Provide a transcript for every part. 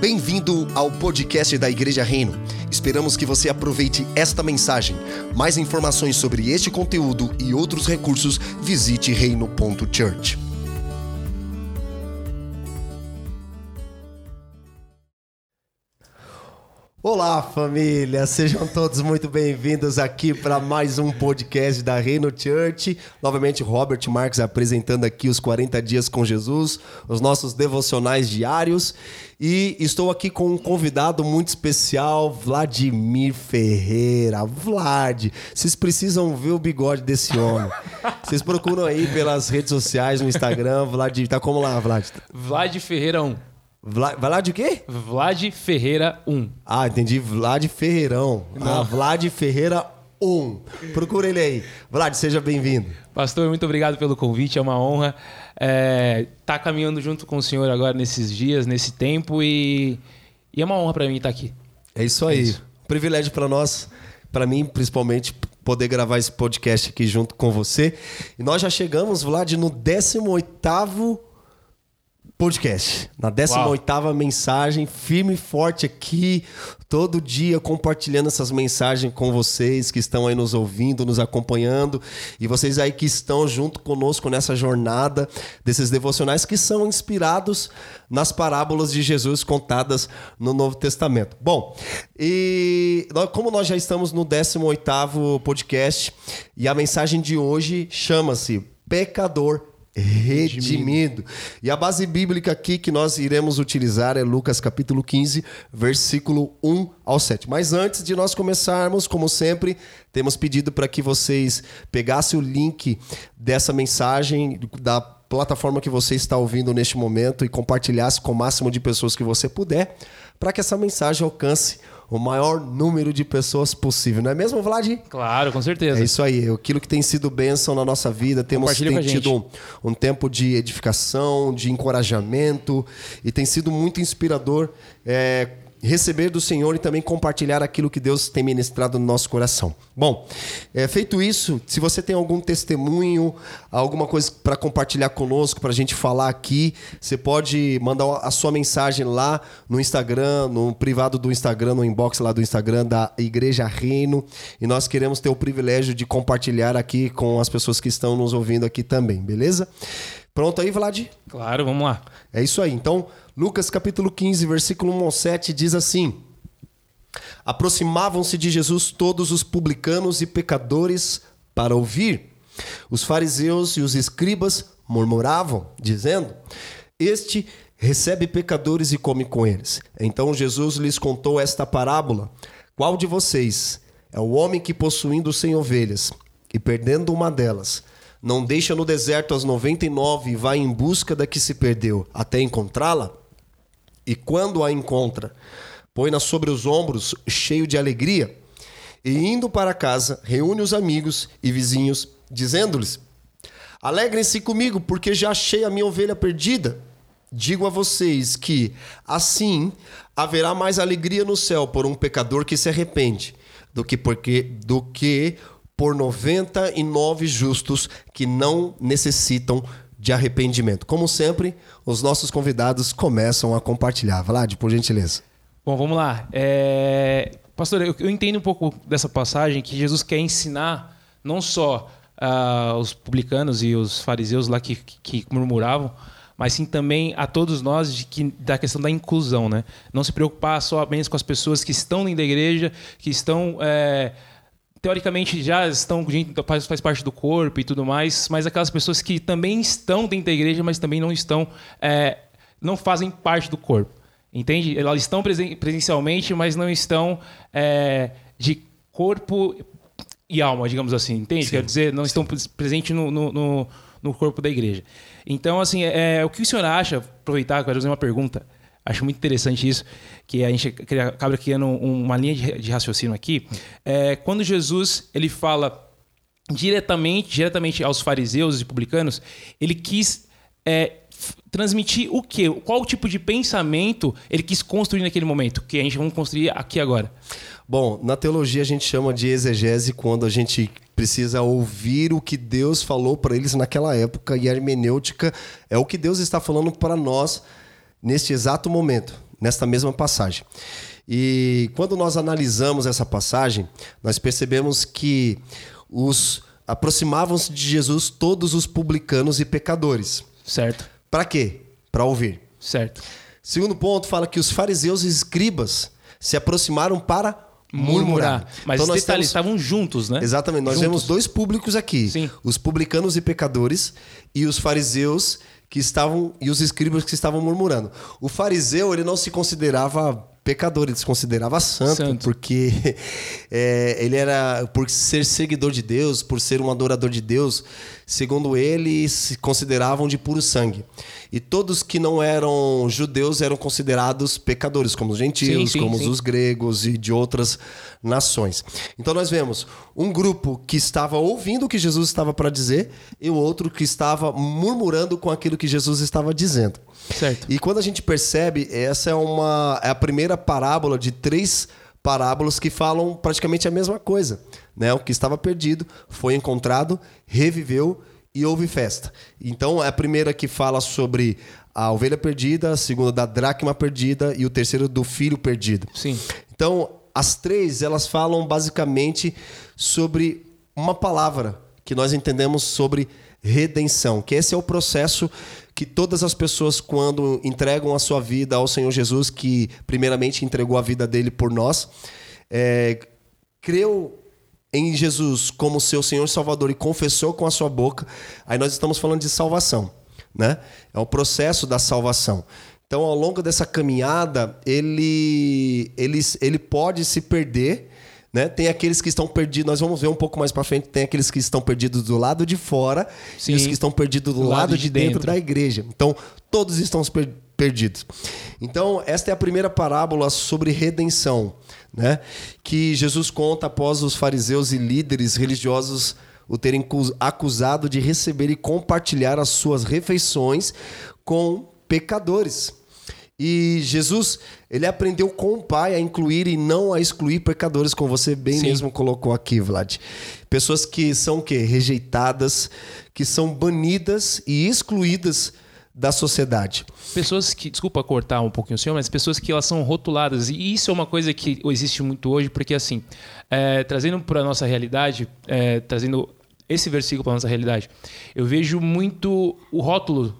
Bem-vindo ao podcast da Igreja Reino. Esperamos que você aproveite esta mensagem. Mais informações sobre este conteúdo e outros recursos, visite reino.church. Olá, família! Sejam todos muito bem-vindos aqui para mais um podcast da Reino Church. Novamente, Robert Marques apresentando aqui os 40 dias com Jesus, os nossos devocionais diários. E estou aqui com um convidado muito especial, Vladimir Ferreira. Vlad, vocês precisam ver o bigode desse homem. Vocês procuram aí pelas redes sociais, no Instagram, Vlad. Tá como lá, Vlad? Vlad Ferreira 1. Vla, Vlad o quê? Vlad Ferreira 1. Ah, entendi. Vlad Ferreirão. Ah, Vlad Ferreira 1. Procura ele aí. Vlad, seja bem-vindo. Pastor, muito obrigado pelo convite. É uma honra estar é, tá caminhando junto com o senhor agora nesses dias, nesse tempo. E, e é uma honra para mim estar aqui. É isso aí. É isso. Privilégio para nós, para mim principalmente, poder gravar esse podcast aqui junto com você. E nós já chegamos, Vlad, no 18º podcast. Na 18ª mensagem, firme e forte aqui, todo dia compartilhando essas mensagens com vocês que estão aí nos ouvindo, nos acompanhando e vocês aí que estão junto conosco nessa jornada desses devocionais que são inspirados nas parábolas de Jesus contadas no Novo Testamento. Bom, e como nós já estamos no 18º podcast e a mensagem de hoje chama-se Pecador redimido. E a base bíblica aqui que nós iremos utilizar é Lucas capítulo 15, versículo 1 ao 7. Mas antes de nós começarmos, como sempre, temos pedido para que vocês pegassem o link dessa mensagem da plataforma que você está ouvindo neste momento e compartilhasse com o máximo de pessoas que você puder, para que essa mensagem alcance o maior número de pessoas possível, não é mesmo, Vlad? Claro, com certeza. É isso aí, aquilo que tem sido bênção na nossa vida, temos tem tido um, um, tempo de edificação, de encorajamento e tem sido muito inspirador é, receber do Senhor e também compartilhar aquilo que Deus tem ministrado no nosso coração. Bom, é, feito isso, se você tem algum testemunho, alguma coisa para compartilhar conosco, para a gente falar aqui, você pode mandar a sua mensagem lá no Instagram, no privado do Instagram, no inbox lá do Instagram da Igreja Reino. E nós queremos ter o privilégio de compartilhar aqui com as pessoas que estão nos ouvindo aqui também, beleza? Pronto aí, Vlad? Claro, vamos lá. É isso aí. Então, Lucas capítulo 15, versículo 1 ao 7 diz assim: Aproximavam-se de Jesus todos os publicanos e pecadores para ouvir. Os fariseus e os escribas murmuravam, dizendo: Este recebe pecadores e come com eles. Então Jesus lhes contou esta parábola: Qual de vocês é o homem que, possuindo cem ovelhas e perdendo uma delas, não deixa no deserto as noventa e nove e vai em busca da que se perdeu até encontrá-la? e quando a encontra, põe-na sobre os ombros, cheio de alegria, e indo para casa, reúne os amigos e vizinhos, dizendo-lhes: Alegrem-se comigo, porque já achei a minha ovelha perdida. Digo a vocês que, assim, haverá mais alegria no céu por um pecador que se arrepende, do que, porque, do que por noventa e nove justos que não necessitam de arrependimento. Como sempre, os nossos convidados começam a compartilhar. Vlad, por gentileza. Bom, vamos lá. É... Pastor, eu, entendo um pouco dessa passagem que Jesus quer ensinar não só uh, os publicanos e os fariseus lá que, que, que, murmuravam, mas sim também a todos nós de que, da questão da inclusão, né? Não se preocupar só apenas com as pessoas que estão dentro da igreja, que estão... É teoricamente já estão faz, faz parte do corpo e tudo mais, mas aquelas pessoas que também estão dentro da igreja, mas também não estão, é, não fazem parte do corpo, entende? Elas estão presen presencialmente, mas não estão é, de corpo e alma, digamos assim, entende? Sim. Quer dizer, não estão presentes no, no, no, no, corpo da igreja. Então, assim, é, o que o senhor acha? Aproveitar, quero fazer uma pergunta. Acho muito interessante isso, que a gente acaba criando uma linha de raciocínio aqui. É, quando Jesus ele fala diretamente, diretamente aos fariseus e publicanos, ele quis é, transmitir o quê? Qual tipo de pensamento ele quis construir naquele momento? Que a gente vai construir aqui agora. Bom, na teologia a gente chama de exegese quando a gente precisa ouvir o que Deus falou para eles naquela época e a hermenêutica é o que Deus está falando para nós neste exato momento. nesta mesma passagem. E quando nós analisamos essa passagem, nós percebemos que os aproximavam-se de Jesus todos os publicanos e pecadores. Certo. Para quê? Para ouvir. Certo. Segundo ponto, fala que os fariseus e escribas se aproximaram para murmurar. Mas então, detalhe, temos... estavam juntos, né? Exatamente. Nós juntos. vemos dois públicos aqui: Sim. os publicanos e pecadores e os fariseus que estavam e os escribas que estavam murmurando. O fariseu ele não se considerava pecador, ele se considerava santo, santo. porque é, ele era, por ser seguidor de Deus, por ser um adorador de Deus, segundo ele, se consideravam de puro sangue. E todos que não eram judeus eram considerados pecadores, como os gentios, sim, sim, como sim. os gregos e de outras nações. Então nós vemos um grupo que estava ouvindo o que Jesus estava para dizer e o outro que estava murmurando com aquilo que Jesus estava dizendo. Certo. E quando a gente percebe, essa é uma é a primeira parábola de três parábolas que falam praticamente a mesma coisa. Né? O que estava perdido foi encontrado, reviveu e houve festa. Então, é a primeira que fala sobre a ovelha perdida, a segunda da dracma perdida e o terceiro do filho perdido. Sim. Então, as três, elas falam basicamente sobre uma palavra que nós entendemos sobre redenção, que esse é o processo que todas as pessoas quando entregam a sua vida ao Senhor Jesus, que primeiramente entregou a vida dele por nós, é, creu em Jesus como seu Senhor e Salvador e confessou com a sua boca, aí nós estamos falando de salvação, né? É o processo da salvação. Então, ao longo dessa caminhada, ele, ele, ele pode se perder, né? Tem aqueles que estão perdidos, nós vamos ver um pouco mais para frente, tem aqueles que estão perdidos do lado de fora Sim. e os que estão perdidos do, do lado, lado, de, dentro. dentro da igreja. Então, todos estão perdidos. Então, esta é a primeira parábola sobre redenção né? que Jesus conta após os fariseus e líderes religiosos o terem acusado de receber e compartilhar as suas refeições com pecadores. E Jesus, ele aprendeu com o Pai a incluir e não a excluir pecadores, como você bem Sim. mesmo colocou aqui, Vlad. Pessoas que são que rejeitadas, que são banidas e excluídas da sociedade. Pessoas que, desculpa cortar um pouquinho o senhor, mas pessoas que elas são rotuladas. E isso é uma coisa que existe muito hoje, porque assim, é, trazendo para a nossa realidade, é, trazendo esse versículo para a nossa realidade, eu vejo muito o rótulo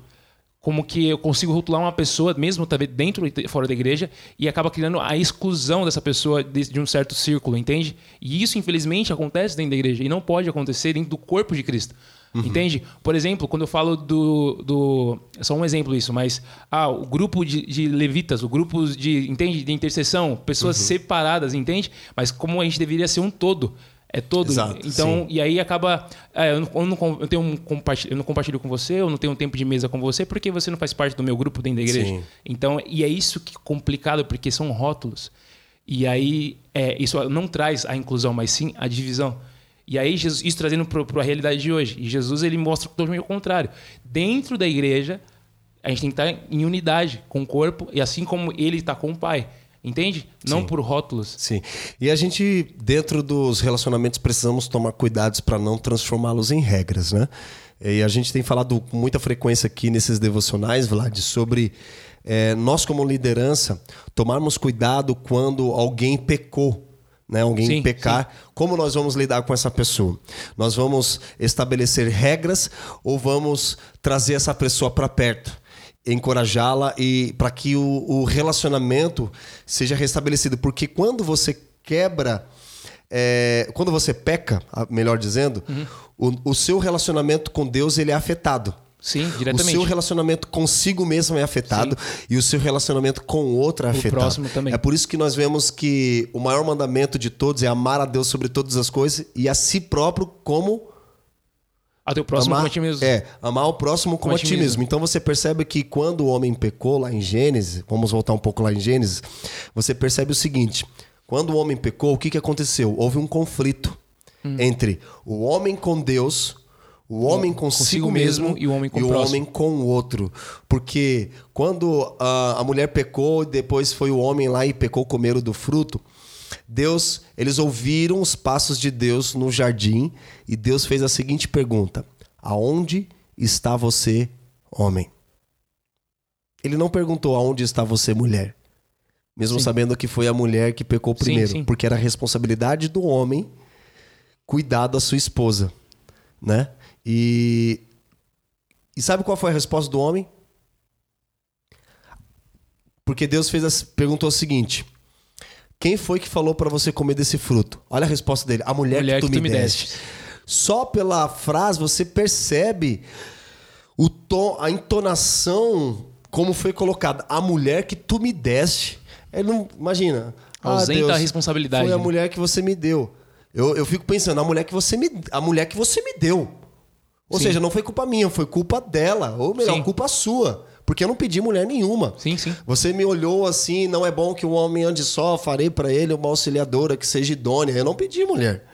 como que eu consigo rotular uma pessoa, mesmo dentro e fora da igreja, e acaba criando a exclusão dessa pessoa de, um certo círculo, entende? E isso, infelizmente, acontece dentro da igreja e não pode acontecer dentro do corpo de Cristo. Uhum. Entende? Por exemplo, quando eu falo do, do. É só um exemplo isso, mas. Ah, o grupo de, de levitas, o grupo de. Entende? De intercessão, pessoas uhum. separadas, entende? Mas como a gente deveria ser um todo. É todo. Exato, então, sim. e aí acaba. É, eu, não, eu, não, eu, tenho um eu não compartilho com você, eu não tenho um tempo de mesa com você, porque você não faz parte do meu grupo dentro da igreja. Sim. Então, e é isso que é complicado, porque são rótulos. E aí, é, isso não traz a inclusão, mas sim a divisão. E aí, Jesus, isso trazendo para a realidade de hoje. E Jesus ele mostra totalmente o contrário. Dentro da igreja, a gente tem que estar em unidade com o corpo, e assim como ele está com o Pai. Entende? Não Sim. por rótulos. Sim. E a gente, dentro dos relacionamentos, precisamos tomar cuidados para não transformá-los em regras, né? E a gente tem falado com muita frequência aqui nesses devocionais, Vlad, sobre é, nós, como liderança, tomarmos cuidado quando alguém pecou né, alguém sim, pecar, sim. como nós vamos lidar com essa pessoa? Nós vamos estabelecer regras ou vamos trazer essa pessoa para perto? Encorajá-la e para que o, o, relacionamento seja restabelecido porque quando você quebra é, quando você peca melhor dizendo uhum. o, o seu relacionamento com Deus ele é afetado Sim, diretamente. O seu relacionamento consigo mesmo é afetado Sim. e o seu relacionamento com o outro é afetado. O próximo também. É por isso que nós vemos que o maior mandamento de todos é amar a Deus sobre todas as coisas e a si próprio como a teu próximo amar, como a ti mesmo. É, amar o próximo como, como a ti mesmo. mesmo. Então você percebe que quando o homem pecou lá em Gênesis, vamos voltar um pouco lá em Gênesis, você percebe o seguinte: quando o homem pecou, o que, que aconteceu? Houve um conflito hum. entre o homem com Deus o homem consigo, consigo mesmo, e o homem com e o, o homem com o outro. Porque quando a, a mulher pecou, depois foi o homem lá e pecou, comeram do fruto. Deus, eles ouviram os passos de Deus no jardim e Deus fez a seguinte pergunta: Aonde está você, homem? Ele não perguntou aonde está você, mulher. mesmo sabendo que foi a mulher que pecou Sim, primeiro, sim. porque era a responsabilidade do homem cuidar da sua esposa, né? E e sabe qual foi a resposta do homem? Porque Deus fez as, perguntou o seguinte: Quem foi que falou para você comer desse fruto? Olha a resposta dele: A mulher, Mulher que tu, me deste. Só pela frase você percebe o tom, a entonação como foi colocada. A mulher que tu me deste. Ele não imagina. ah, Ausenta Deus, a responsabilidade, Foi a né? mulher que você me deu. Eu, eu fico pensando, a mulher que você me, a mulher que você me deu. Ou Sim. seja, não foi culpa minha, foi culpa dela. Ou melhor, Sim. culpa sua. Porque eu não pedi mulher nenhuma. Sim, sim. Você me olhou assim, não é bom que o homem ande só, farei para ele uma auxiliadora que seja idônea. Eu não pedi mulher.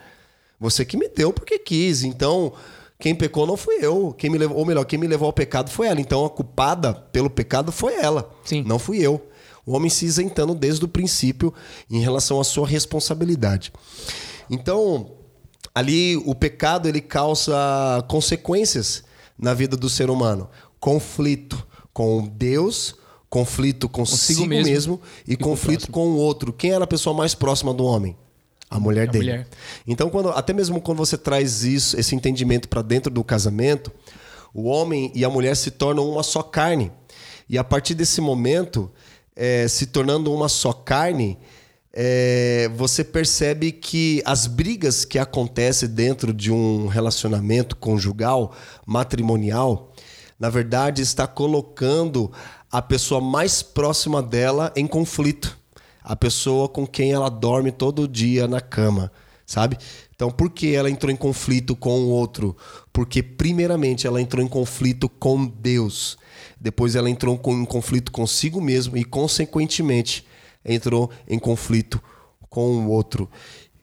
Você que me deu porque quis. Então, quem pecou não fui eu. Quem me levou, ou melhor, quem me levou ao pecado foi ela. Então, a culpada pelo pecado foi ela. Sim. Não fui eu. O homem se isentando desde o princípio em relação à sua responsabilidade. Então, ali o pecado ele causa consequências na vida do ser humano. Conflito com Deus, conflito consigo, Consigo mesmo, mesmo e, o conflito com o outro. Quem era a pessoa mais próxima do homem? A mulher A dele. mulher. Então, quando, até mesmo quando você traz isso, esse entendimento para dentro do casamento, o homem e a mulher se tornam uma só carne. E a partir desse momento, eh, se tornando uma só carne, eh, você percebe que as brigas que acontecem dentro de um relacionamento conjugal, matrimonial, na verdade está colocando a pessoa mais próxima dela em conflito a pessoa com quem ela dorme todo dia na cama, sabe? Então, por que ela entrou em conflito com o outro? Porque, primeiramente, ela entrou em conflito com Deus. Depois, ela entrou em conflito consigo mesmo e, consequentemente, entrou em conflito com o outro.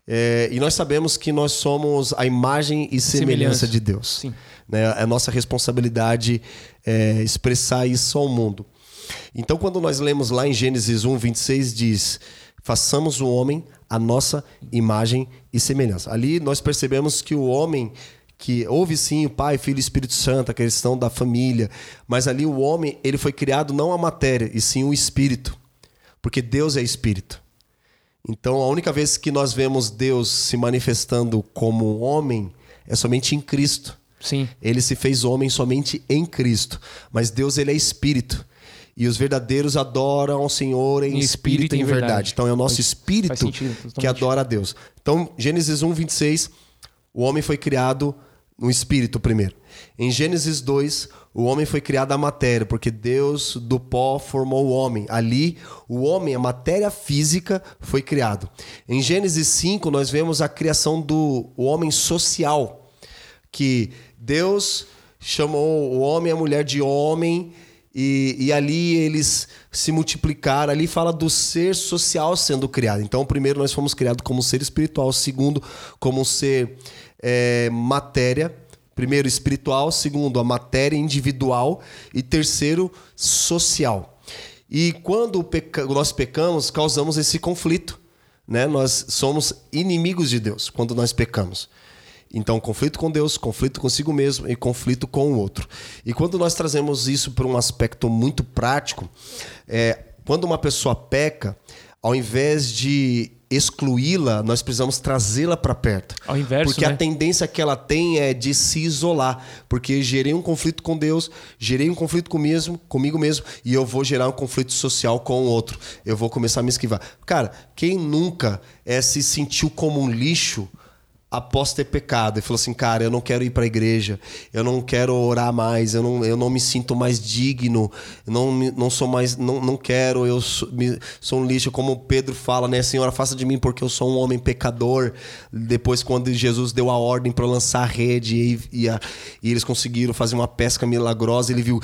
É, e nós sabemos que nós somos a imagem e semelhança, Semelhança. de Deus. Sim. Né? É nossa responsabilidade é, expressar isso ao mundo. Então, quando nós lemos lá em Gênesis 1, 26, diz: façamos o homem a nossa imagem e semelhança. Ali nós percebemos que o homem, que houve sim o Pai, Filho e Espírito Santo, a questão da família, mas ali o homem, ele foi criado não a matéria, e sim o espírito. Porque Deus é espírito. Então, a única vez que nós vemos Deus se manifestando como homem é somente em Cristo. Sim. Ele se fez homem somente em Cristo. Mas Deus, ele é espírito. E os verdadeiros adoram ao Senhor em, Em espírito e em verdade. Então é o nosso Faz- espírito faz sentido, que adora a Deus. Então, Gênesis 1, 26, o homem foi criado no espírito primeiro. Em Gênesis 2, o homem foi criado à matéria, porque Deus do pó formou o homem. Ali, o homem, a matéria física, foi criado. Em Gênesis 5, nós vemos a criação do homem social que Deus chamou o homem e a mulher de homem e, e ali eles se multiplicaram. Ali fala do ser social sendo criado. Então, primeiro nós fomos criados como ser espiritual, segundo como ser é, matéria. Primeiro espiritual, segundo a matéria individual e terceiro social. E quando peca- nós pecamos, causamos esse conflito. Né? Nós somos inimigos de Deus quando nós pecamos. Então, conflito com Deus, conflito consigo mesmo e conflito com o outro. E quando nós trazemos isso para um aspecto muito prático, é, quando uma pessoa peca, ao invés de excluí-la, nós precisamos trazê-la para perto. Ao inverso, Porque a né? tendência que ela tem é de se isolar. Porque gerei um conflito com Deus, gerei um conflito com mesmo, comigo mesmo, e eu vou gerar um conflito social com o outro. Eu vou começar a me esquivar. Cara, quem nunca é, se sentiu como um lixo após ter pecado e falou assim, cara, eu não quero ir para a igreja, eu não quero orar mais, eu não, eu não me sinto mais digno, não, não sou mais, não, não quero, eu sou, me- sou um lixo, como Pedro fala, né, Senhora, faça de mim porque eu sou um homem pecador. Depois, quando Jesus deu a ordem para lançar a rede e, e, a- e eles conseguiram fazer uma pesca milagrosa, ele viu,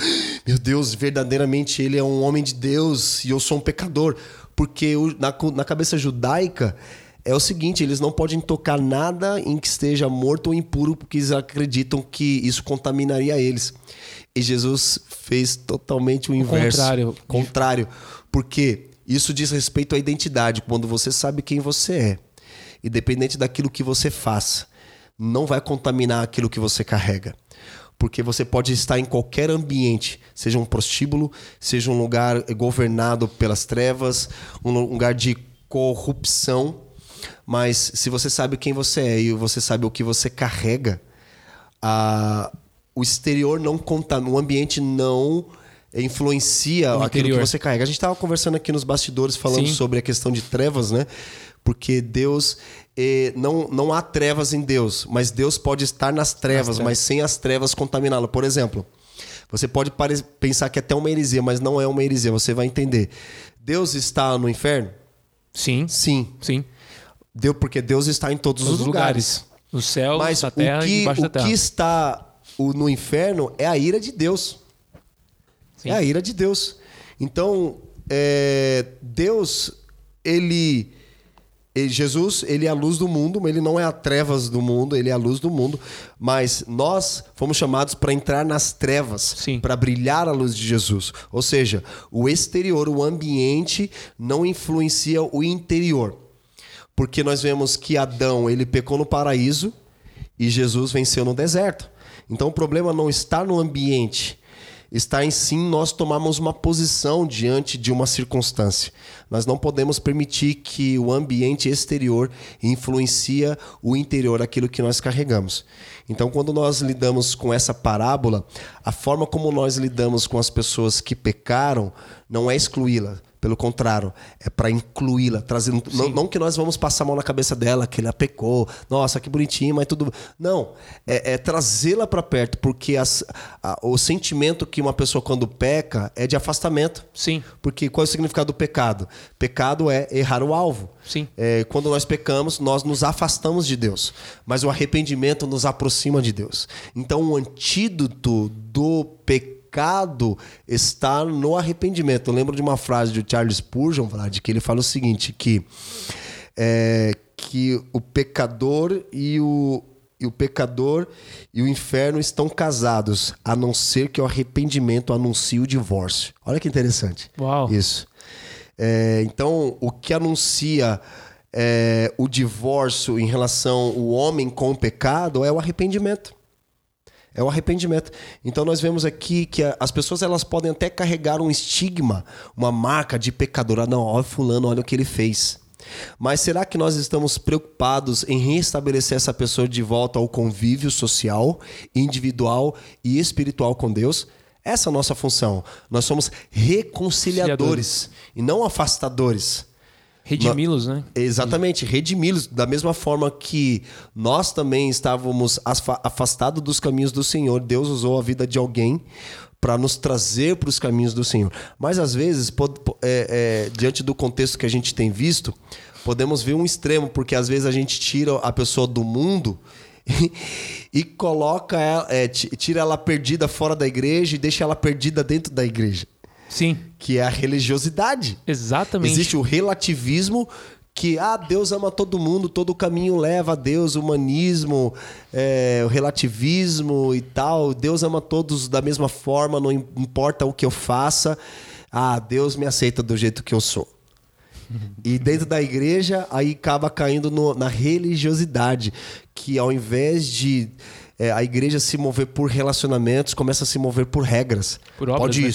meu Deus, verdadeiramente ele é um homem de Deus e eu sou um pecador, porque na, na cabeça judaica é o seguinte, eles não podem tocar nada em que esteja morto ou impuro, porque eles acreditam que isso contaminaria eles. E Jesus fez totalmente o inverso. contrário. Contrário. Porque isso diz respeito à identidade. Quando você sabe quem você é, independente daquilo que você faça, não vai contaminar aquilo que você carrega. Porque você pode estar em qualquer ambiente, seja um prostíbulo, seja um lugar governado pelas trevas, um lugar de corrupção, mas se você sabe quem você é e você sabe o que você carrega, a, o exterior não conta, o ambiente não influencia O aquilo interior. que você carrega. A gente estava conversando aqui nos bastidores falando Sim. sobre a questão de trevas, né? Porque Deus eh, não, não há trevas em Deus, mas Deus pode estar nas trevas, trevas. mas sem as trevas contaminá-lo. Por exemplo, você pode pensar que é até uma heresia, mas não é uma heresia, você vai entender. Deus está no inferno? Sim, Sim. sim. Deu porque Deus está em todos os, Os lugares. No céu, Mas na o terra e que, debaixo da o terra. que está o- no inferno é a ira de Deus. Sim. É a ira de Deus. Então, é, Deus, ele, ele- Jesus, ele é a luz do mundo, mas ele não é a trevas do mundo, ele é a luz do mundo. Mas nós fomos chamados para entrar nas trevas, para brilhar a luz de Jesus. Ou seja, o exterior, o ambiente, não influencia o interior. Porque nós vemos que Adão, ele pecou no paraíso e Jesus venceu no deserto. Então o problema não está no ambiente, está em sim nós tomarmos uma posição diante de uma circunstância. Nós não podemos permitir que o ambiente exterior influencia o interior, aquilo que nós carregamos. Então, quando nós lidamos com essa parábola, a forma como nós lidamos com as pessoas que pecaram não é excluí-la. Pelo contrário, é para incluí-la, trazendo. Não, não que nós vamos passar a mão na cabeça dela, que ela pecou, nossa, que bonitinho, mas tudo. Não, é, é trazê-la para perto, porque as- a- o sentimento que uma pessoa quando peca é de afastamento. Sim, Porque qual é o significado do pecado? Pecado é errar o alvo. sim. É, quando nós pecamos, nós nos afastamos de Deus. Mas o arrependimento nos aproxima de Deus. Então, o antídoto do pecado está no arrependimento. Eu lembro de uma frase de Charles Spurgeon, Vlad, que ele fala o seguinte, que, é, que o pecador e o, e o pecador e o inferno estão casados, a não ser que o arrependimento anuncie o divórcio. Olha que interessante. Uau. Isso. É, então, o que anuncia é, o divórcio em relação ao homem com o pecado é o arrependimento. É o arrependimento. Então nós vemos aqui que as pessoas elas podem até carregar um estigma, uma marca de pecador. Ah, não, olha fulano, olha o que ele fez. Mas será que nós estamos preocupados em restabelecer essa pessoa de volta ao convívio social, individual e espiritual com Deus? Essa é a nossa função. Nós somos reconciliadores e não afastadores. Redimi-los, né? Exatamente, redimi-los da mesma forma que nós também estávamos afa- afastados dos caminhos do Senhor. Deus usou a vida de alguém para nos trazer para os caminhos do Senhor. Mas às vezes, é, é, diante do contexto que a gente tem visto, podemos ver um extremo, porque às vezes a gente tira a pessoa do mundo e, coloca ela, é, ti- tira ela perdida fora da igreja e deixa ela perdida dentro da igreja, Sim, que é a religiosidade. exatamente. Existe o relativismo que ah, Deus ama todo mundo, todo caminho leva a Deus, o humanismo, é, o relativismo e tal. Deus ama todos da mesma forma, não im- importa o que eu faça. Ah, Deus me aceita do jeito que eu sou. E dentro da igreja, aí acaba caindo no- na religiosidade, que ao invés de é, a igreja se mover por relacionamentos, começa a se mover por regras. Por obras, pode né?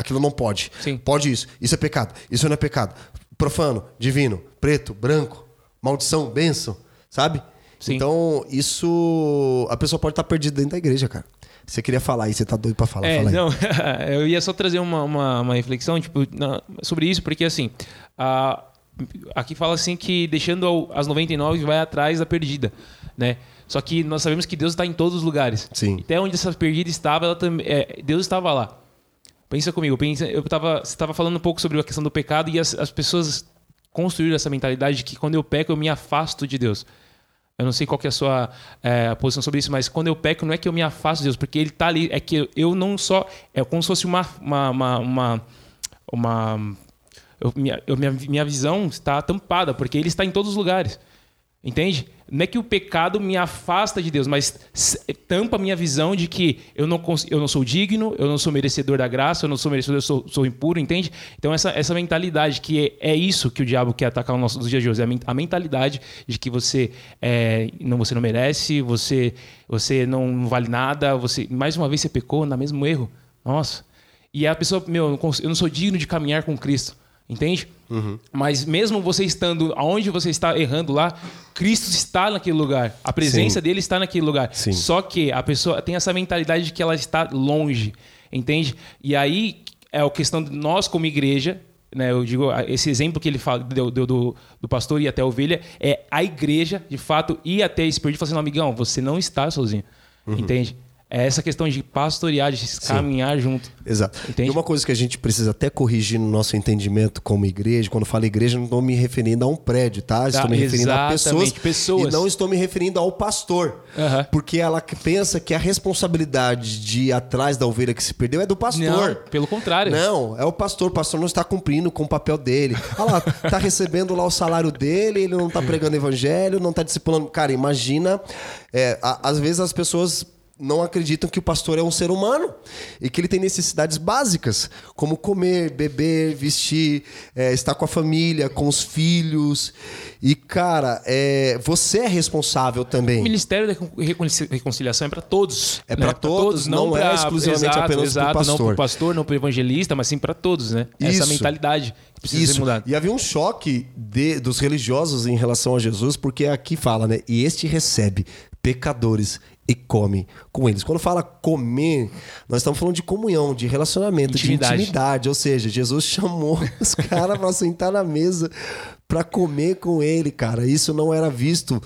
Aquilo não pode. Sim. Pode isso, isso é pecado, isso não é pecado. Profano, divino, preto, branco, maldição, bênção, sabe? Sim. Então, isso. A pessoa pode estar perdida dentro da igreja, cara. Você queria falar aí, você tá doido pra falar. É, fala não, eu ia só trazer uma, uma, uma reflexão tipo, na- sobre isso, porque assim, a- aqui fala assim que deixando as 99 vai atrás da perdida, né? Só que nós sabemos que Deus está em todos os lugares. Sim. Até onde essa perdida estava, ela é, Deus estava lá. Pensa comigo, pensa, eu tava, você estava falando um pouco sobre a questão do pecado e as, as pessoas construíram essa mentalidade de que quando eu peco eu me afasto de Deus. Eu não sei qual que é a sua é, posição sobre isso, mas quando eu peco não é que eu me afasto de Deus, porque Ele está ali. É que eu, não só. É como se fosse uma. uma, uma, uma, uma- eu- minha, eu- minha, minha visão está tampada, porque Ele está em todos os lugares. Entende? Não é que o pecado me afasta de Deus, mas tampa a minha visão de que eu não, eu não sou digno, eu não sou merecedor da graça, eu não sou merecedor, eu sou, sou impuro, entende? Então, essa, essa mentalidade, que é, é isso que o diabo quer atacar nos nossos dias de hoje, é a mentalidade de que você, é, não, você não merece, você, você não vale nada, você mais uma vez você pecou no mesmo erro. Nossa. E a pessoa, meu, eu não sou digno de caminhar com Cristo. Entende? Uhum. Mas mesmo você estando aonde você está errando lá, Cristo está naquele lugar. A presença Sim. dele está naquele lugar. Sim. Só que a pessoa tem essa mentalidade de que ela está longe. Entende? E aí é a questão de nós, como igreja, né, eu digo, esse exemplo que ele fala, deu, deu do, do, pastor e até a ovelha, é a igreja, de fato, ir até esse período e falar assim: amigão, você não está sozinho. Uhum. Entende? É essa questão de pastorear, de Sim. caminhar junto. Exato. Entende? E uma coisa que a gente precisa até corrigir no nosso entendimento como igreja, quando falo igreja, não estou me referindo a um prédio, tá? Estou me referindo a pessoas, pessoas, E não estou me referindo ao pastor. Uhum. Porque ela pensa que a responsabilidade de ir atrás da ovelha que se perdeu é do pastor. Não, pelo contrário. Não, é o pastor. O pastor não está cumprindo com o papel dele. Olha lá, tá recebendo lá o salário dele, ele não está pregando evangelho, não está discipulando. Cara, imagina. É, às vezes as pessoas não acreditam que o pastor é um ser humano e que ele tem necessidades básicas, como comer, beber, vestir, é, estar com a família, com os filhos. E, cara, é, você é responsável também. O Ministério da Reconciliação é para todos. É né? para todos, todos, não, não pra, é exclusivamente exato, apenas para o pastor. Não para o pastor, não para o evangelista, mas sim para todos, né? Isso. Essa mentalidade que precisa Isso. ser mudada. E havia um choque de, dos religiosos em relação a Jesus, porque aqui fala, né? E este recebe pecadores e come com eles. Quando fala comer, nós estamos falando de comunhão, de relacionamento, intimidade. de intimidade. Ou seja, Jesus chamou os caras para sentar na mesa para comer com ele, cara. Isso não era visto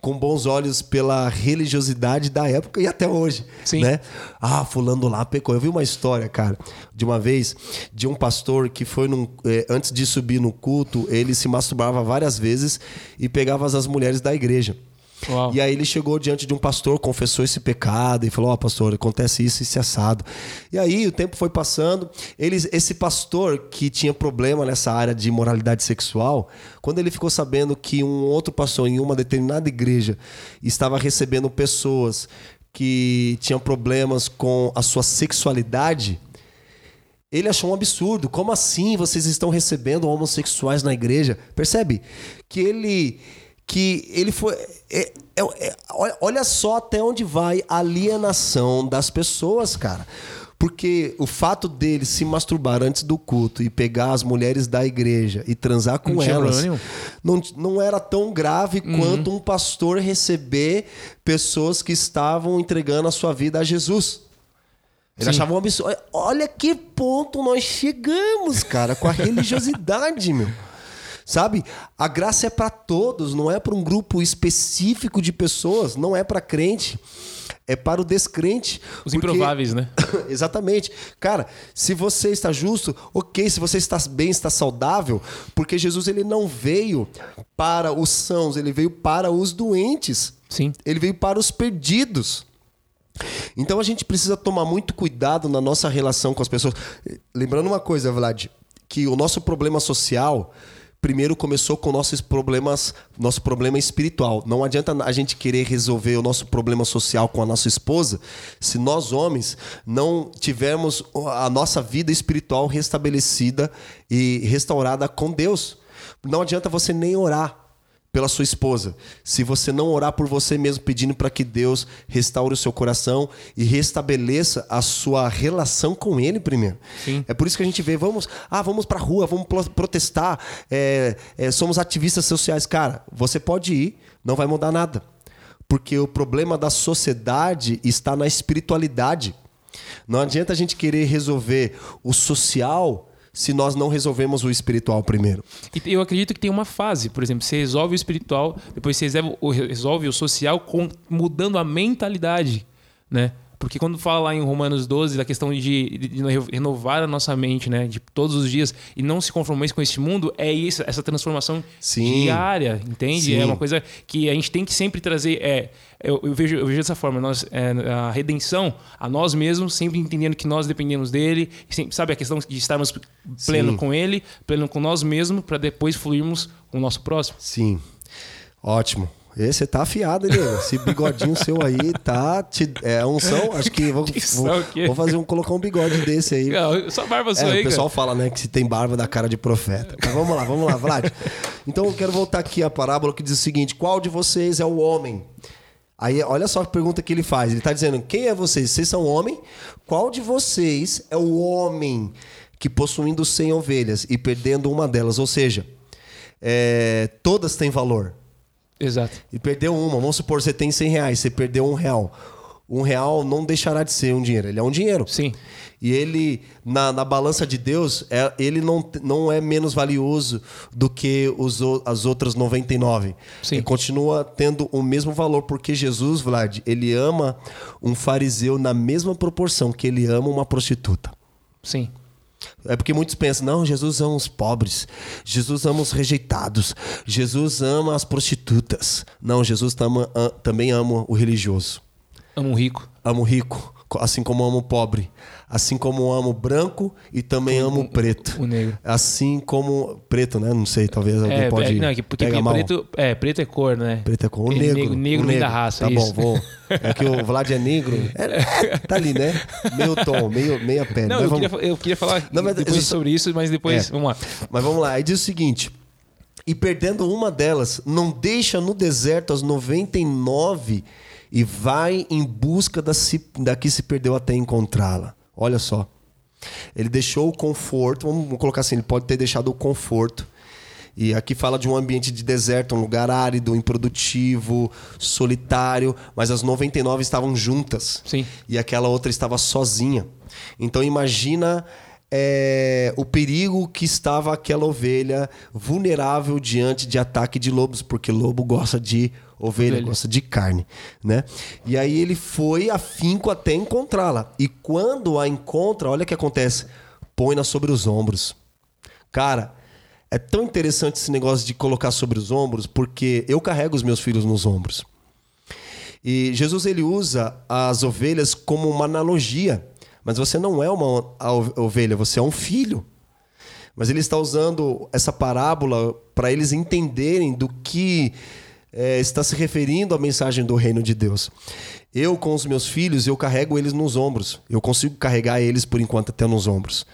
com bons olhos pela religiosidade da época e até hoje, Sim. né? Ah, fulano lá pecou. Eu vi uma história, cara, de uma vez de um pastor que foi num, eh, antes de subir no culto, ele se masturbava várias vezes e pegava as mulheres da igreja. Uau. E aí ele chegou diante de um pastor, confessou esse pecado e falou: Ó, oh, pastor, acontece isso e esse assado. E aí o tempo foi passando. Eles, esse pastor que tinha problema nessa área de moralidade sexual, quando ele ficou sabendo que um outro pastor em uma determinada igreja estava recebendo pessoas que tinham problemas com a sua sexualidade, ele achou um absurdo. Como assim vocês estão recebendo homossexuais na igreja? Percebe? Que ele que ele foi. É, é, é, olha só até onde vai a alienação das pessoas, cara. Porque o fato dele se masturbar antes do culto e pegar as mulheres da igreja e transar com elas não, não era tão grave uhum. quanto um pastor receber pessoas que estavam entregando a sua vida a Jesus. Ele achava um absurdo. Olha que ponto nós chegamos, cara, com a religiosidade, meu. Sabe? A graça é para todos, não é para um grupo específico de pessoas, não é para crente é para o descrente. Os porque... improváveis, né? Exatamente. Cara, se você está justo, ok. Se você está bem, está saudável, porque Jesus ele não veio para os sãos, ele veio para os doentes. Sim. Ele veio para os perdidos. Então a gente precisa tomar muito cuidado na nossa relação com as pessoas. Lembrando uma coisa, Vlad, que o nosso problema social primeiro começou com nossos problemas, nosso problema espiritual. Não adianta a gente querer resolver o nosso problema social com a nossa esposa se nós homens não tivermos a nossa vida espiritual restabelecida e restaurada com Deus. Não adianta você nem orar pela sua esposa, se você não orar por você mesmo pedindo para que Deus restaure o seu coração e restabeleça a sua relação com Ele primeiro. Sim. É por isso que a gente vê, vamos, ah, vamos para rua, vamos protestar, é, é, somos ativistas sociais, cara. Você pode ir, não vai mudar nada, porque o problema da sociedade está na espiritualidade. Não adianta a gente querer resolver o social se nós não resolvemos o espiritual primeiro. Eu acredito que tem uma fase, por exemplo, você resolve o espiritual, depois você resolve o social com, mudando a mentalidade, né? Porque quando fala lá em Romanos 12 da questão de, de, renovar a nossa mente, né, de todos os dias e não se conformar com este mundo, é isso, essa transformação Sim. diária, entende? Sim. É uma coisa que a gente tem que sempre trazer. É, eu, eu vejo, eu vejo dessa forma, nós, é, a redenção a nós mesmos, sempre entendendo que nós dependemos dele, sempre, sabe a questão de estarmos pleno Sim. com ele, pleno com nós mesmos, para depois fluirmos com o nosso próximo. Sim. Ótimo. Esse tá afiado, ele. Esse bigodinho seu aí tá. Te, é unção. Acho que vou, vou, vou fazer um, colocar um bigode desse aí. Não, só barba sua É, aí, o pessoal cara. fala, né, que se tem barba da cara de profeta. Mas vamos lá, vamos lá, Vlad. Então eu quero voltar aqui à parábola que diz o seguinte: qual de vocês é o homem? Aí, olha só a pergunta que ele faz. Ele está dizendo: quem é vocês? Vocês são homem? Qual de vocês é o homem que possuindo 100 ovelhas e perdendo uma delas? Ou seja, é, todas têm valor. Exato. E perdeu uma. Vamos supor, você tem 100 reais, você perdeu um real. Um real não deixará de ser um dinheiro. Ele é um dinheiro. Sim. E ele, na, na balança de Deus, é- ele não, não é menos valioso do que os, as outras 99. Sim. Ele continua tendo o mesmo valor, porque Jesus, Vlad, ele ama um fariseu na mesma proporção que ele ama uma prostituta. Sim. É porque muitos pensam, não, Jesus ama os pobres, Jesus ama os rejeitados, Jesus ama as prostitutas. Não, Jesus tama- a- também ama o religioso. Amo um rico. Amo o rico, co- assim como amo o pobre. Assim como amo o branco e também amo o preto. o negro. Assim como. Preto, né? Não sei, talvez alguém É, pode. é, não, é que- porque preto, é, preto é cor, né? Preto é cor. O negro. negro- negro o vem da raça, Tá isso. bom, vou. É que o Vlad é negro. É, tá ali, né? Meio tom, meio, meia pele. Não, eu vamos- queria, eu queria falar Não, mas depois só- sobre isso, mas depois. É. Vamos lá. Mas vamos lá, aí diz o seguinte: e perdendo uma delas, não deixa no deserto as 99 e vai em busca da, se, da que se perdeu até encontrá-la. Olha só. Ele deixou o conforto, vamos colocar assim, ele pode ter deixado o conforto. E aqui fala de um ambiente de deserto, um lugar árido, improdutivo, solitário, mas as 99 estavam juntas. Sim. E aquela outra estava sozinha. Então imagina é, o perigo que estava aquela ovelha vulnerável diante de ataque de lobos, porque lobo gosta de ovelha, Ovelha. gosta de carne, né? E aí ele foi afinco até encontrá-la. E quando a encontra, olha o que acontece. Põe-na sobre os ombros. Cara, é tão interessante esse negócio de colocar sobre os ombros, porque eu carrego os meus filhos nos ombros. E Jesus ele usa as ovelhas como uma analogia, mas você não é uma ovelha, você é um filho. Mas ele está usando essa parábola para eles entenderem do que eh, está se referindo à mensagem do reino de Deus. Eu com os meus filhos eu carrego eles nos ombros. Eu consigo carregar eles por enquanto até nos ombros.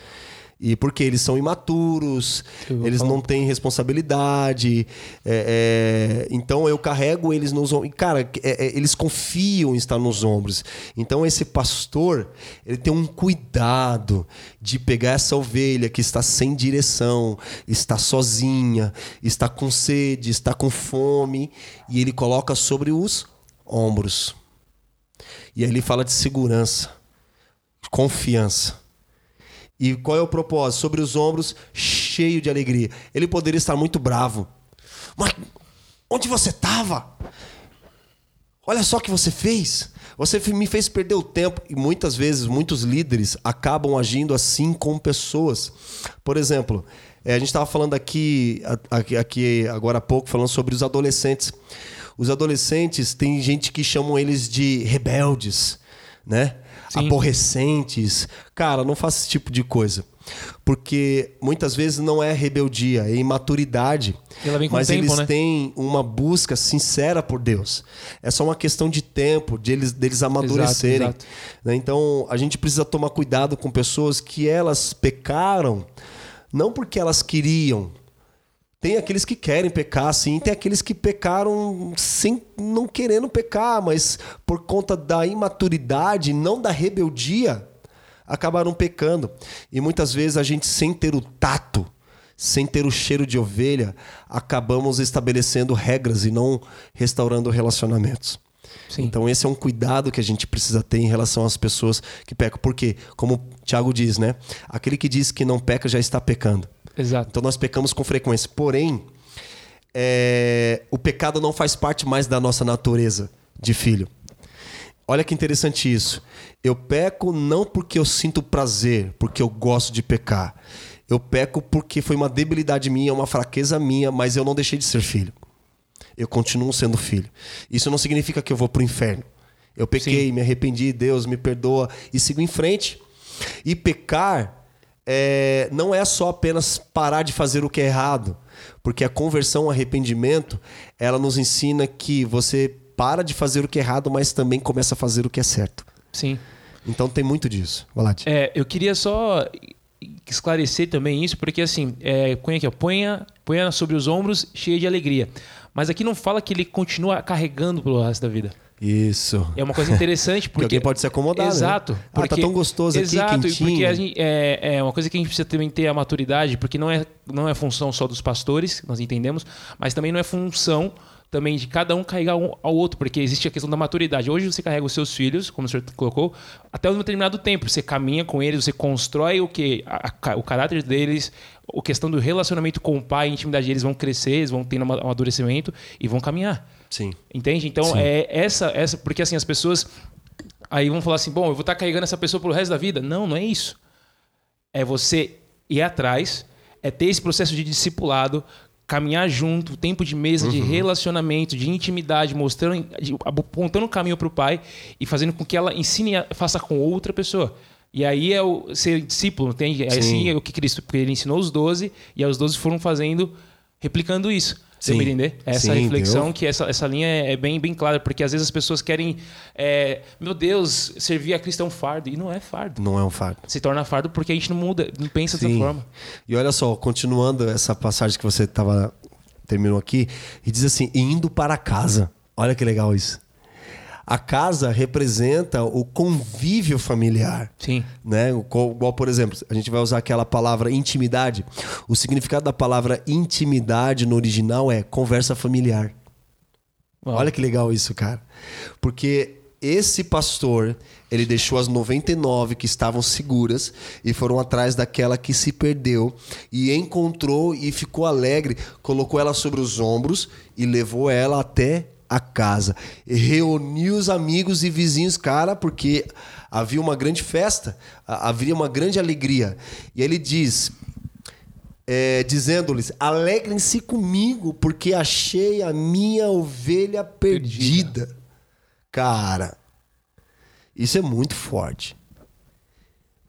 E porque eles são imaturos, eles falar. não têm responsabilidade. é, é, então eu carrego eles nos ombros. Cara, é, é, eles confiam em estar nos ombros. Então esse pastor, ele tem um cuidado de pegar essa ovelha que está sem direção, está sozinha, está com sede, está com fome, e ele coloca sobre os ombros. E aí ele fala de segurança, confiança. E qual é o propósito? Sobre os ombros, cheio de alegria. Ele poderia estar muito bravo. Mas onde você estava? Olha só o que você fez. Você me fez perder o tempo. E muitas vezes, muitos líderes acabam agindo assim com pessoas. Por exemplo, eh, a gente estava falando aqui, aqui agora há pouco, falando sobre os adolescentes. Os adolescentes, tem gente que chamam eles de rebeldes, né? Sim. Aborrecentes. Cara, não faça esse tipo de coisa. Porque muitas vezes não é rebeldia, é imaturidade. Ela vem com mas tempo, eles né? têm uma busca sincera por Deus. É só uma questão de tempo, de eles, deles amadurecerem. exato. né? Então, a gente precisa tomar cuidado com pessoas que elas pecaram não porque elas queriam. Tem aqueles que querem pecar, sim. Tem aqueles que pecaram sem não querendo pecar, mas por conta da imaturidade, não da rebeldia, acabaram pecando. E muitas vezes a gente, sem ter o tato, sem ter o cheiro de ovelha, acabamos estabelecendo regras e não restaurando relacionamentos. Sim. Então esse é um cuidado que a gente precisa ter em relação às pessoas que pecam. Porque, como o Tiago diz, né? Aquele que diz que não peca já está pecando. Exato. Então nós pecamos com frequência. Porém, é, o pecado não faz parte mais da nossa natureza de filho. Olha que interessante isso. Eu peco não porque eu sinto prazer, porque eu gosto de pecar. Eu peco porque foi uma debilidade minha, uma fraqueza minha, mas eu não deixei de ser filho. Eu continuo sendo filho. Isso não significa que eu vou pro inferno. Eu pequei, Sim. me arrependi, Deus me perdoa e sigo em frente. E pecar é, não é só apenas parar de fazer o que é errado, Porque a conversão, o arrependimento, ela nos ensina que você para de fazer o que é errado, mas também começa a fazer o que é certo. Sim. Então tem muito disso. Vai lá. É, eu queria só esclarecer também isso, porque assim, é, aqui, ó, ponha, ponha sobre os ombros cheia de alegria. Mas aqui não fala que ele continua carregando pelo resto da vida. Isso. É uma coisa interessante porque alguém pode se acomodar, né? Exato. Ah, tá tão gostoso aqui, Exato, quentinho. porque gente- é, é uma coisa que a gente precisa também ter a maturidade, porque não é, não é função só dos pastores, nós entendemos, mas também não é função também de cada um carregar um ao outro, porque existe a questão da maturidade. Hoje você carrega os seus filhos, como o senhor colocou, até um determinado tempo. Você caminha com eles, você constrói o que o caráter deles, a questão do relacionamento com o pai, a intimidade deles vão crescer, eles vão tendo um amadurecimento e vão caminhar. Sim. Entende? Então, Sim. é essa, essa. Porque assim, as pessoas. Aí vão falar assim: bom, eu vou estar carregando essa pessoa pelo resto da vida. Não, não é isso. É você ir atrás, é ter esse processo de discipulado, caminhar junto, tempo de mesa, de relacionamento, de intimidade, mostrando, apontando o caminho para o pai e fazendo com que ela ensine, faça com outra pessoa. E aí é o ser discípulo, entende? É Sim. assim é o que Cristo, porque ele ensinou os 12 e aí os 12 foram fazendo, replicando isso. Você Sim. me entender? Essa Sim, reflexão deu. que essa, essa linha é, é bem, bem clara, porque às vezes as pessoas querem, é, meu Deus, servir a Cristo é um fardo. E não é fardo. Não é um fardo. Se torna fardo porque a gente não muda, não pensa dessa Sim. forma. E olha só, continuando essa passagem que você tava, terminou aqui, e diz assim: indo para casa. Olha que legal isso. A casa representa o convívio familiar. Sim. Né? Igual, por exemplo, a gente vai usar aquela palavra intimidade. O significado da palavra intimidade no original é conversa familiar. Uau. Olha que legal isso, cara. Porque esse pastor, ele deixou as 99 que estavam seguras e foram atrás daquela que se perdeu e encontrou e ficou alegre, colocou ela sobre os ombros e levou ela até a casa. Reuniu os amigos e vizinhos, cara, porque havia uma grande festa, ha- havia uma grande alegria. E ele diz: é, dizendo-lhes: Alegrem-se comigo, porque achei a minha ovelha perdida. Cara, isso é muito forte.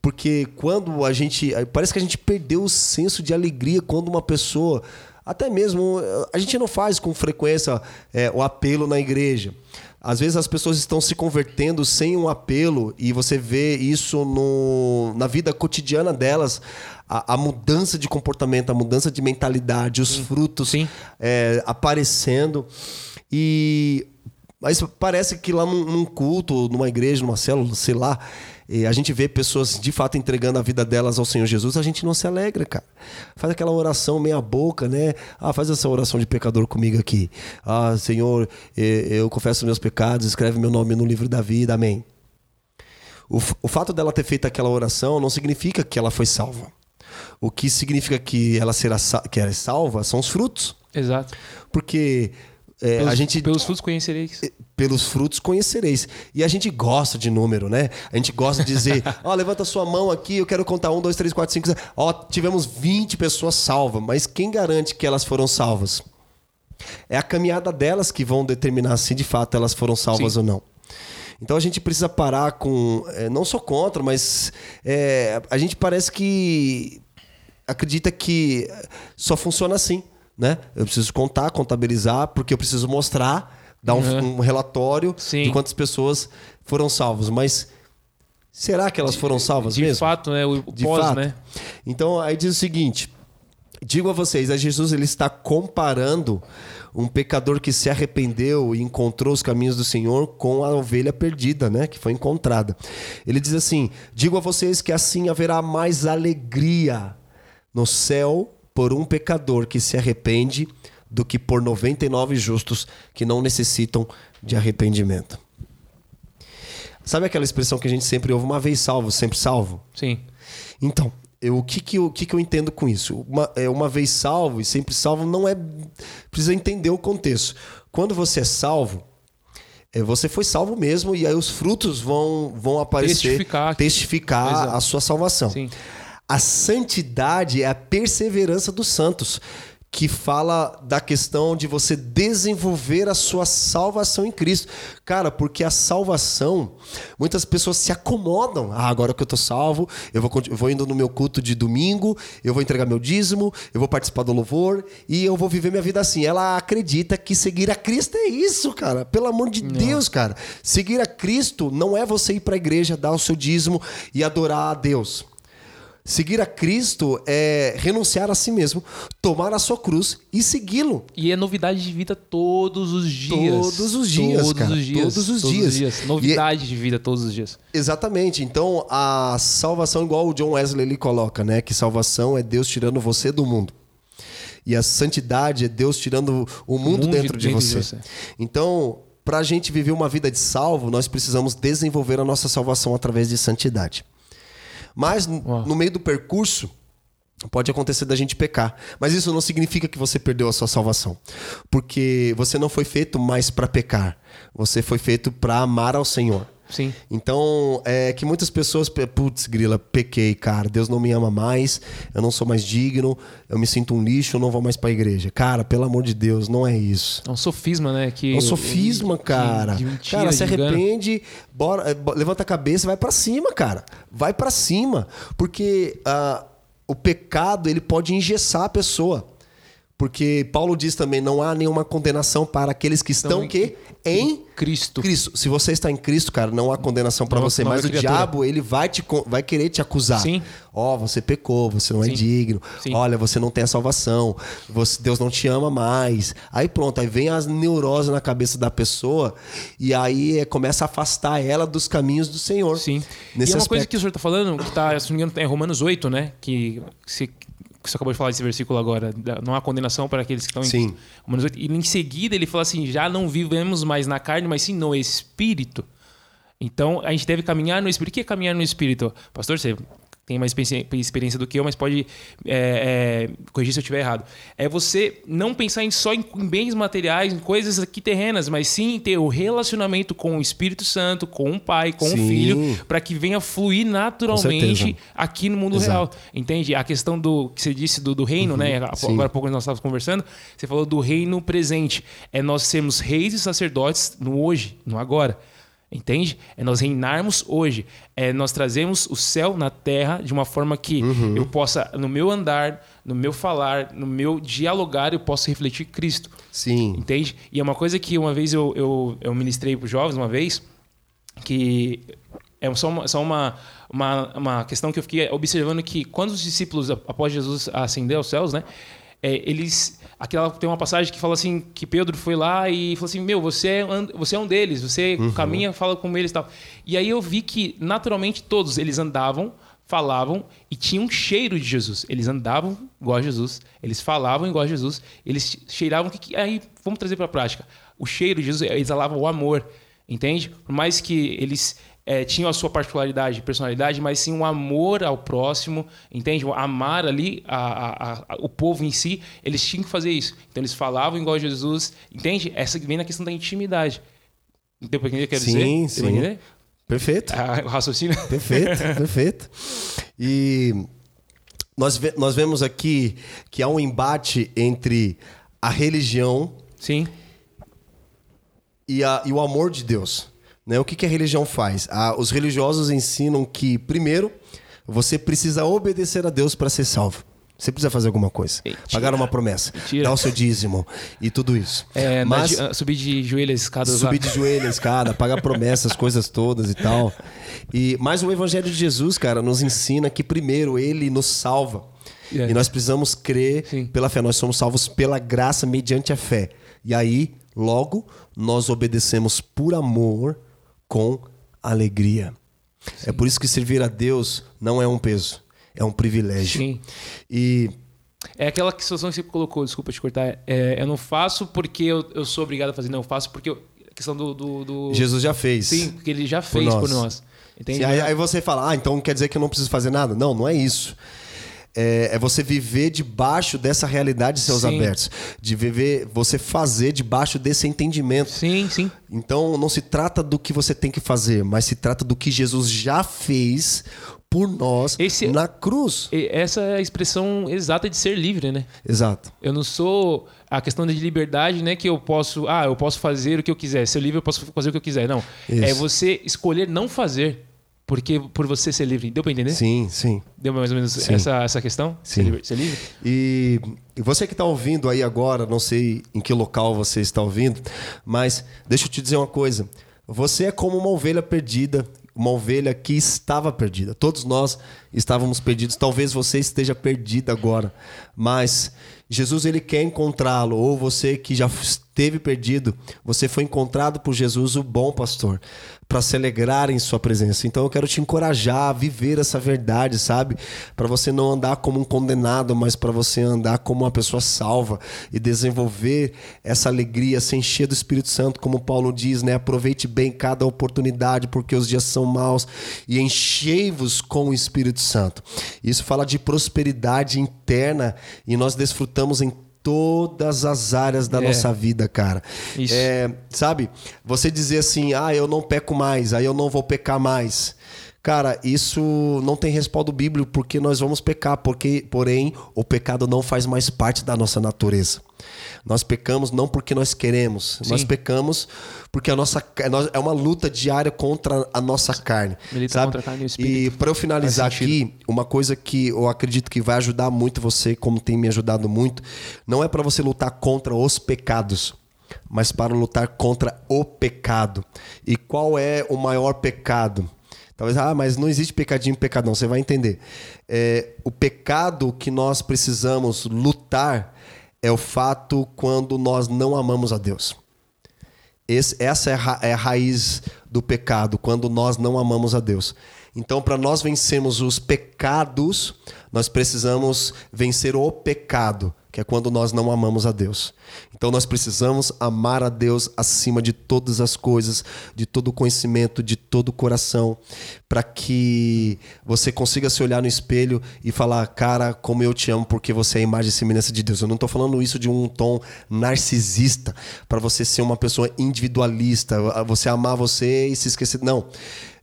Porque quando a gente. Parece que a gente perdeu o senso de alegria quando uma pessoa. Até mesmo. A gente não faz com frequência é, o apelo na igreja. Às vezes as pessoas estão se convertendo sem um apelo e você vê isso no, na vida cotidiana delas. A, a mudança de comportamento, a mudança de mentalidade, os frutos Sim. é, aparecendo. E. Mas parece que lá num, num culto, numa igreja, numa célula, sei lá, e a gente vê pessoas de fato entregando a vida delas ao Senhor Jesus, a gente não se alegra, cara. Faz aquela oração meia boca, né? Ah, faz essa oração de pecador comigo aqui. Ah, Senhor, eu confesso meus pecados, escreve meu nome no livro da vida, amém. O, o fato dela ter feito aquela oração não significa que ela foi salva. O que significa que ela será que ela é salva são os frutos. Exato. Porque é, Pelos, a gente pelos frutos conhecereis. Pelos frutos conhecereis. E a gente gosta de número, né? A gente gosta de dizer, ó, levanta sua mão aqui, eu quero contar um, dois, três, quatro, cinco. Ó, tivemos 20 pessoas salvas, mas quem garante que elas foram salvas? É a caminhada delas que vão determinar se de fato elas foram salvas Sim. ou não. Então a gente precisa parar com. é, não sou contra, mas é, a gente parece que acredita que só funciona assim, né? Eu preciso contar, contabilizar, porque eu preciso mostrar, dar um, Uhum. um relatório Sim. de quantas pessoas foram salvas. Mas será que elas foram salvas De mesmo? fato, né? O, o De pós, fato. né? Então, aí diz o seguinte: digo a vocês, a Jesus ele está comparando um pecador que se arrependeu e encontrou os caminhos do Senhor com a ovelha perdida, né, que foi encontrada. Ele diz assim: digo a vocês que assim haverá mais alegria no céu por um pecador que se arrepende do que por 99 justos que não necessitam de arrependimento. Sabe aquela expressão que a gente sempre ouve, uma vez salvo, sempre salvo? Sim. Então, eu, o que, que, eu, o que, que eu entendo com isso? Uma, é, uma vez salvo e sempre salvo não é. Precisa entender o contexto. Quando você é salvo, é, você foi salvo mesmo e aí os frutos vão, vão aparecer. Testificar. testificar a sua salvação. Sim. A santidade é a perseverança dos santos, que fala da questão de você desenvolver a sua salvação em Cristo. Cara, porque a salvação, muitas pessoas se acomodam. Ah, agora que eu tô salvo, eu vou, eu vou indo no meu culto de domingo, eu vou entregar meu dízimo, eu vou participar do louvor e eu vou viver minha vida assim. Ela acredita que seguir a Cristo é isso, cara. Pelo amor de não. Deus, cara. Seguir a Cristo não é você ir para a igreja, dar o seu dízimo e adorar a Deus. Seguir a Cristo é renunciar a si mesmo, tomar a sua cruz e segui-lo. E é novidade de vida todos os dias. Todos os dias, todos cara. Os dias, todos os todos dias. Dias. Novidade é... de vida todos os dias. Exatamente. Então, a salvação, igual o John Wesley ele coloca, né? Que salvação é Deus tirando você do mundo. E a santidade é Deus tirando o mundo, o mundo dentro, de, você. de você. Então, para a gente viver uma vida de salvo, nós precisamos desenvolver a nossa salvação através de santidade. Mas no meio do percurso, Pode acontecer da gente pecar, mas isso não significa que você perdeu a sua salvação, porque você não foi feito mais para pecar, você foi feito para amar ao Senhor. Sim. Então, é que muitas pessoas, putz, grila, pequei, cara, Deus não me ama mais, eu não sou mais digno, eu me sinto um lixo, eu não vou mais pra igreja. Cara, pelo amor de Deus, não é isso. É um sofisma, né? Que, é um sofisma, cara. De, de mentira, cara, se arrepende, bora, é, levanta a cabeça e vai para cima, cara. Vai para cima. Porque uh, o pecado, ele pode engessar a pessoa. Porque Paulo diz também, não há nenhuma condenação para aqueles que estão, estão que em Cristo. Cristo. Se você está em Cristo, cara, não há condenação para você, mas o diabo, ele vai te vai querer te acusar. Sim. Ó, oh, você pecou, você não é Sim. é digno. Sim. Olha, você não tem a salvação. Você, Deus não te ama mais. Aí pronto, aí vem as neuroses na cabeça da pessoa e aí é, começa a afastar ela dos caminhos do Senhor. Sim. Nesse e é uma aspecto. coisa que o senhor está falando, que tá, se não me engano, é Romanos 8, né? Que se que você acabou de falar desse versículo agora, não há condenação para aqueles que estão sim. em E em seguida ele fala assim: já não vivemos mais na carne, mas sim no espírito. Então a gente deve caminhar no espírito. O que é caminhar no espírito? Pastor, você tem mais experiência do que eu, mas pode é, é, corrigir se eu estiver errado. É você não pensar em só em, em, bens materiais, em coisas aqui terrenas, mas sim ter o relacionamento com o Espírito Santo, com o Pai, com sim. o Filho, para que venha fluir naturalmente aqui no mundo Exato. real. Entende? A questão do que você disse do, do reino, uhum. né? Agora há pouco nós estávamos conversando, você falou do reino presente. É nós sermos reis e sacerdotes no hoje, no agora. Entende? É nós reinarmos hoje. É nós trazemos o céu na terra de uma forma que uhum. eu possa, no meu andar, no meu falar, no meu dialogar, eu possa refletir Cristo. Sim. Entende? E é uma coisa que uma vez eu, eu, eu ministrei para os jovens, uma vez, que é só uma, só uma, uma, uma questão que eu fiquei observando que quando os discípulos, após Jesus ascender aos céus, né? É, eles aquela tem uma passagem que fala assim que Pedro foi lá e falou assim meu você é, você é um deles você uhum. caminha fala com eles e tal. E aí eu vi que naturalmente todos eles andavam falavam e tinham um cheiro de Jesus. Eles andavam igual a Jesus eles falavam igual a Jesus eles cheiravam que, que aí vamos trazer para a prática. O cheiro de Jesus exalava o amor entende? Por mais que eles é, tinham a sua particularidade, personalidade, mas sim um amor ao próximo, entende? Amar ali a, a, a, o povo em si, eles tinham que fazer isso. Então eles falavam igual a Jesus, entende? Essa vem na questão da intimidade. Entendeu o que eu quero sim, dizer? Sim, sim. Perfeito. Ah, o raciocínio? Perfeito, perfeito. E nós, ve nós vemos aqui que há um embate entre a religião sim. E, a, e o amor de Deus. Né? O que, que a religião faz? Ah, os religiosos ensinam que, primeiro, você precisa obedecer a Deus para ser salvo. Você precisa fazer alguma coisa. Mentira. Pagar uma promessa. Mentira. Dar o seu dízimo e tudo isso. É, Mas, de, uh, subir de joelho a escada. Subir lá. de joelho a escada, pagar promessas, coisas todas e tal. E, mas o Evangelho de Jesus, cara, nos ensina que primeiro ele nos salva. E nós precisamos crer Sim. pela fé. Nós somos salvos pela graça mediante a fé. E aí, logo, nós obedecemos por amor com alegria. Sim. É por isso que servir a Deus não é um peso, é um privilégio. Sim. E é aquela situação que você colocou, desculpa te cortar. É, eu não faço porque eu, eu, sou obrigado a fazer, não. Eu faço porque eu, a questão do, do, do, Jesus já fez. Sim, porque ele já fez por nós. Por nós. Sim, aí, aí, você fala, ah, então quer dizer que eu não preciso fazer nada? Não, não é isso. É, é você viver debaixo dessa realidade de céus Sim. abertos. De viver, você fazer debaixo desse entendimento. Sim, sim. Então não se trata do que você tem que fazer, mas se trata do que Jesus já fez por nós Esse- na cruz. Essa é a expressão exata de ser livre, né? Exato. Eu não sou a questão de liberdade, né? Que eu posso, ah, eu posso fazer o que eu quiser. Ser livre, eu posso fazer o que eu quiser. Não. Isso. É você escolher não fazer, porque por você ser livre. Deu pra entender? Sim, sim. Deu mais ou menos Sim. essa, essa questão? Ser Sim. livre? Ser livre? E e você que está ouvindo aí agora, não sei em que local você está ouvindo, mas deixa eu te dizer uma coisa. Você é como uma ovelha perdida, uma ovelha que estava perdida. Todos nós estávamos perdidos. Talvez você esteja perdido agora, mas Jesus ele quer encontrá-lo. Ou você que já esteve perdido, você foi encontrado por Jesus, o bom pastor, para se alegrar em sua presença. Então eu quero te encorajar a viver essa verdade, sabe? Para você não andar como um condenado, mas para você andar como uma pessoa salva e desenvolver essa alegria, se encher do Espírito Santo, como Paulo diz, né? Aproveite bem cada oportunidade, porque os dias são maus e enchei-vos com o Espírito Santo. Isso fala de prosperidade interna e nós desfrutamos em todas as áreas da É. nossa vida, cara. Isso. É, sabe? Você dizer assim, ah, eu não peco mais, aí eu não vou pecar mais. Cara, isso não tem respaldo bíblico porque nós vamos pecar, porque, porém, o pecado não faz mais parte da nossa natureza. Nós pecamos não porque nós queremos, nós pecamos porque a nossa é uma luta diária contra a nossa carne. Milita sabe? contra a carne e o E para eu finalizar aqui, uma coisa que eu acredito que vai ajudar muito você, como tem me ajudado muito, não é para você lutar contra os pecados, mas para lutar contra o pecado. E qual é o maior pecado? Talvez, ah, mas não existe pecadinho e pecadão. Você vai entender. É, o pecado que nós precisamos lutar é o fato quando nós não amamos a Deus. Esse- essa é a, é a raiz do pecado, quando nós não amamos a Deus. Então, para nós vencermos os pecados, nós precisamos vencer o pecado, que é quando nós não amamos a Deus. Então, nós precisamos amar a Deus acima de todas as coisas, de todo o conhecimento, de todo o coração, para que você consiga se olhar no espelho e falar, cara, como eu te amo, porque você é a imagem e semelhança de Deus. Eu não estou falando isso de um tom narcisista, para você ser uma pessoa individualista, você amar você e se esquecer. Não.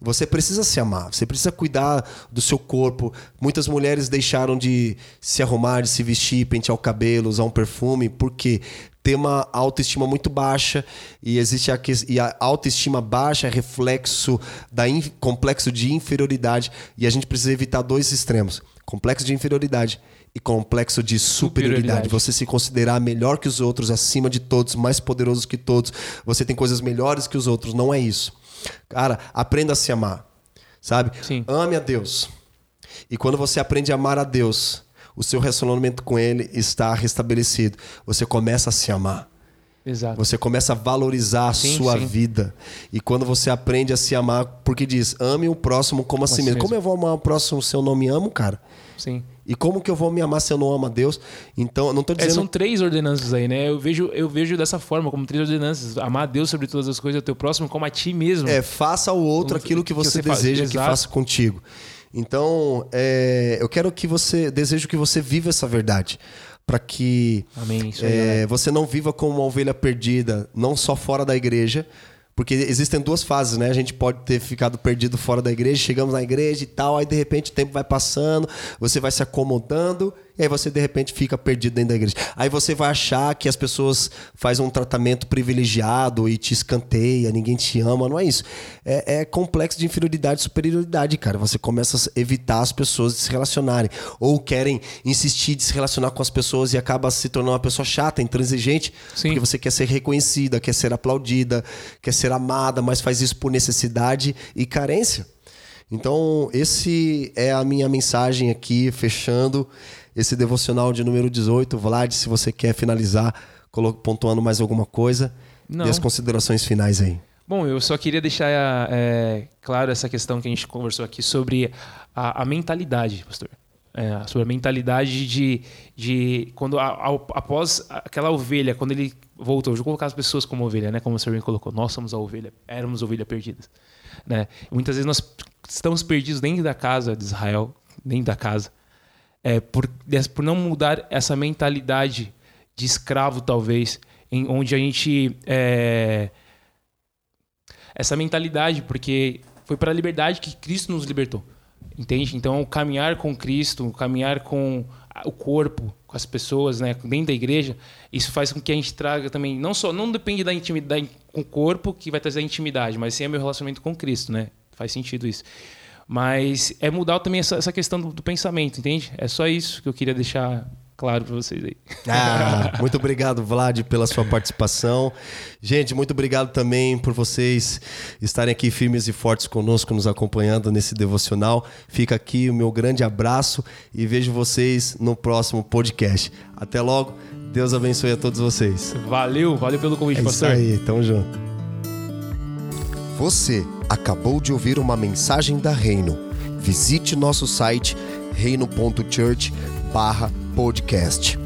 Você precisa se amar, você precisa cuidar do seu corpo. Muitas mulheres deixaram de se arrumar, de se vestir, pentear o cabelo, usar um perfume, porque tem uma autoestima muito baixa e existe a, e a autoestima baixa é reflexo da in- complexo de inferioridade e a gente precisa evitar dois extremos: complexo de inferioridade e complexo de superioridade. Superioridade. Você se considerar melhor que os outros, acima de todos, mais poderoso que todos. Você tem coisas melhores que os outros. Não é isso. Cara, aprenda a se amar. Sabe? Sim. Ame a Deus. E quando você aprende a amar a Deus, o seu relacionamento com Ele está restabelecido. Você começa a se amar. Exato. Você começa a valorizar a Sim, sua sim. vida. E quando você aprende a se amar, porque diz, ame o próximo como a si si mesmo. mesmo. Como eu vou amar o próximo se eu não me amo, cara? Sim. E como que eu vou me amar se eu não amo a Deus? Então, eu não tô É, dizendo. são três ordenanças aí, né? Eu vejo, eu vejo dessa forma, como três ordenanças. Amar a Deus sobre todas as coisas, o teu próximo como a ti mesmo. É, faça ao outro Como- aquilo que que você, você faz. deseja que Exato. faça contigo. Então, é, eu quero que você, desejo que você viva essa verdade. Para que Amém. É, você não viva como uma ovelha perdida, não só fora da igreja, porque existem duas fases, né? A gente pode ter ficado perdido fora da igreja, chegamos na igreja e tal, aí de repente o tempo vai passando, você vai se acomodando, e aí você de repente fica perdido dentro da igreja. Aí você vai achar que as pessoas fazem um tratamento privilegiado e te escanteia, ninguém te ama, não é isso. É, é complexo de inferioridade e superioridade, cara. Você começa a evitar as pessoas de se relacionarem, ou querem insistir de se relacionar com as pessoas e acaba se tornando uma pessoa chata, intransigente, Sim. porque você quer ser reconhecida, quer ser aplaudida, quer ser amada, mas faz isso por necessidade e carência. Então, esse é a minha mensagem aqui, fechando esse devocional de número 18. Vlad, se você quer finalizar, pontuando mais alguma coisa, Não. dê as considerações finais aí. Bom, eu só queria deixar é, claro essa questão que a gente conversou aqui sobre a, a mentalidade, pastor. É, sobre a mentalidade de, de quando a- ao- após aquela ovelha, quando ele voltou, eu vou colocar as pessoas como ovelha, né? Como o senhor colocou, nós somos a ovelha, éramos ovelha perdidas, né? E muitas vezes nós estamos perdidos dentro da casa de Israel, dentro da casa. É, por, por não mudar essa mentalidade de escravo, talvez, em onde a gente. É, essa mentalidade, porque foi para a liberdade que Cristo nos libertou. Entende? Então, caminhar com Cristo, caminhar com o corpo, com as pessoas, né, dentro da igreja, isso faz com que a gente traga também, não só, não depende da intimidade com o corpo que vai trazer a intimidade, mas sim é meu relacionamento com Cristo, né? Faz sentido isso. Mas é mudar também essa, essa questão do, do, pensamento, entende? É só isso que eu queria deixar claro para vocês aí. Ah, muito obrigado, Vlad, pela sua participação. Gente, muito obrigado também por vocês estarem aqui firmes e fortes conosco, nos acompanhando nesse devocional. Fica aqui o meu grande abraço e vejo vocês no próximo podcast. Até logo. Deus abençoe a todos vocês. Valeu, valeu pelo convite, é pastor. Isso aí, tamo junto. Você acabou de ouvir uma mensagem da Reino. Visite nosso site reino.church/podcast.